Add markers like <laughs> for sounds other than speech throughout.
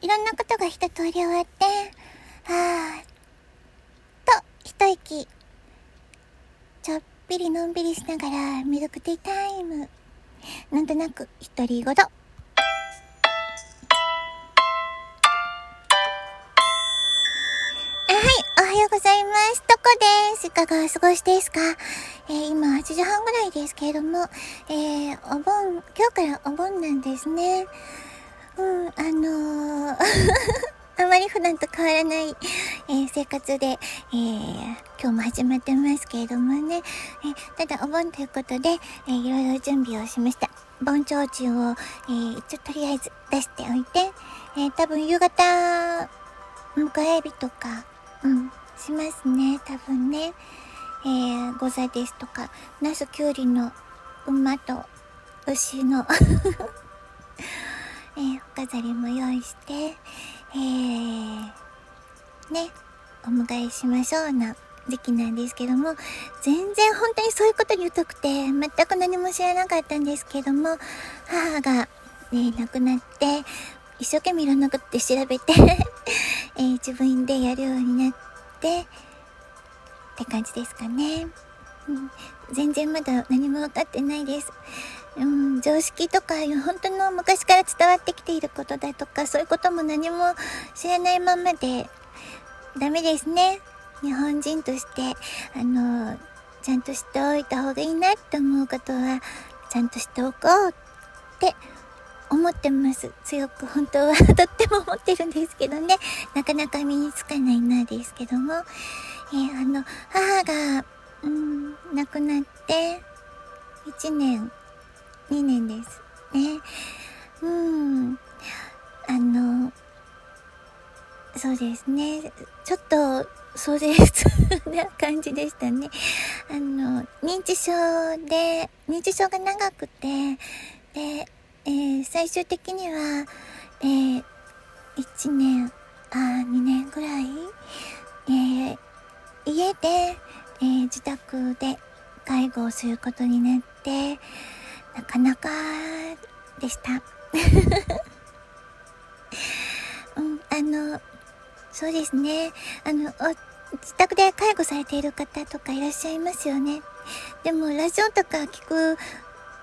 いろんなことが一通り終わって、はぁ、と、一息。ちょっぴりのんびりしながらミルクティータイム。なんとなく、独り言。おはようございます。とこです。いかがお過ごしですか？えー、今8時半ぐらいですけれども、えー、お盆、今日からお盆なんですね。うん、あのー <laughs> あまり普段と変わらない、えー、生活で、えー、今日も始まってますけれどもね、えただお盆ということで、えいろいろ準備をしました。盆提灯を、えー、一応とりあえず出しておいて、え多分夕方、迎え日とか、うん、しますね、多分ね。えー、ご座ですとか、ナスキュウリの馬と牛の <laughs> えー、お飾りも用意して、えー、ね、お迎えしましょうな時期なんですけども、全然本当にそういうことに疎くて、全く何も知らなかったんですけども、母が、ね、亡くなって、一生懸命いろんなことで調べて <laughs> えー、自分でやるようになって、って感じですかね。うん、全然まだ何も分かってないです。うん、常識とか、本当の昔から伝わってきていることだとか、そういうことも何も知らないままで、ダメですね。日本人として、あの、ちゃんと知っておいた方がいいなって思うことは、ちゃんとしておこうって思ってます。強く本当は <laughs> とっても思ってるんですけどね。なかなか身につかないなですけども。えー、あの、母が、うん、亡くなって、1年、2年ですね。うん。あの、そうですね。ちょっと、壮絶な感じでしたね。あの、認知症で、認知症が長くて、で、えー、最終的には、えー、1年、あ、2年ぐらい、えー、家で、え、自宅で介護をすることになって、なかなかでした。<laughs> うん、あの、そうですね。あの、自宅で介護されている方とかいらっしゃいますよね。でも、ラジオとか聞く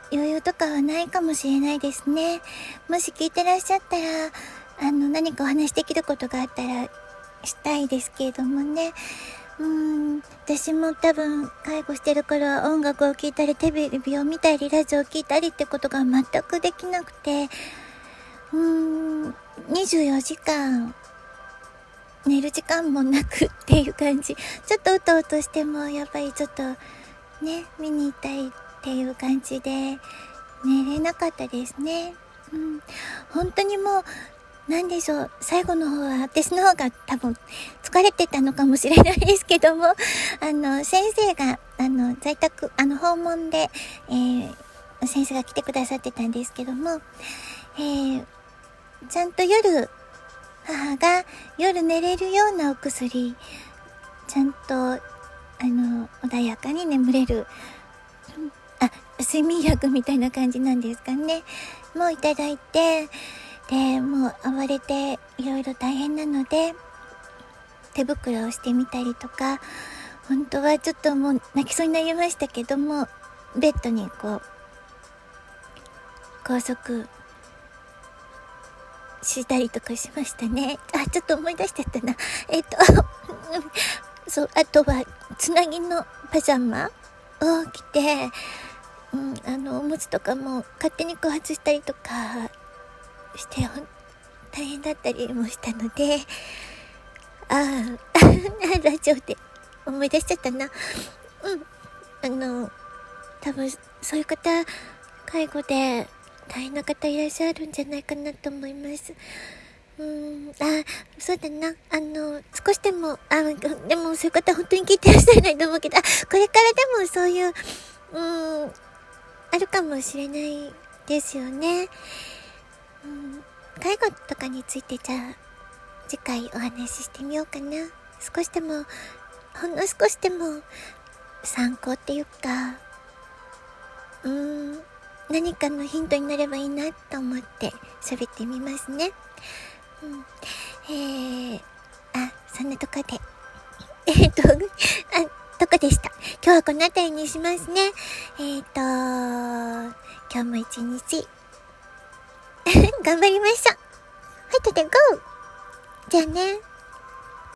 余裕とかはないかもしれないですね。もし聞いてらっしゃったら、あの、何かお話できることがあったらしたいですけれどもね。うん、私も多分、介護してるから音楽を聴いたり、テレビを見たり、ラジオを聴いたりってことが全くできなくて、うーん、24時間、寝る時間もなくっていう感じ。ちょっとうとうとしても、やっぱりちょっと、ね、見に行ったりっていう感じで寝れなかったですね。うん。本当にもう、なんでしょう。最後の方は私の方が多分疲れてたのかもしれないですけども、あの、先生が、あの、在宅、あの、訪問で、えー、先生が来てくださってたんですけども、えー、ちゃんと夜、母が夜寝れるようなお薬、ちゃんと、あの、穏やかに眠れるあ睡眠薬みたいな感じなんですかね。もういただいて、で、もう暴れていろいろ大変なので、手袋をしてみたりとか、本当はちょっともう泣きそうになりましたけども、ベッドにこう、高速したりとかしましたね。あ、ちょっと思い出しちゃったな。えっと、<laughs> そう、あとは、つなぎのパジャマを着て、うん、あの、おむつとかも勝手にこう外したりとかして、大変だったりもしたので、ああ、<laughs> ラジオで思い出しちゃったな。うん。あの、多分、そういう方、介護で大変な方いらっしゃるんじゃないかなと思います。うん、あ、そうだな。あの、少しでも、あ、でもそういう方本当に聞いてらっしゃらないと思うけど、あ、これからでもそういう、うん、あるかもしれないですよね。うん、介護とかについてじゃあ次回お話ししてみようかな少しでもほんの少しでも参考っていうかうーん何かのヒントになればいいなと思って喋ってみますね。うん、えー、あ、そんなとこで。<laughs> えっと、<laughs> あ、とこでした？今日はこの辺りにしますね。えっ、と、今日も一日頑張りましょう。はい、とて、ゴーじゃあね。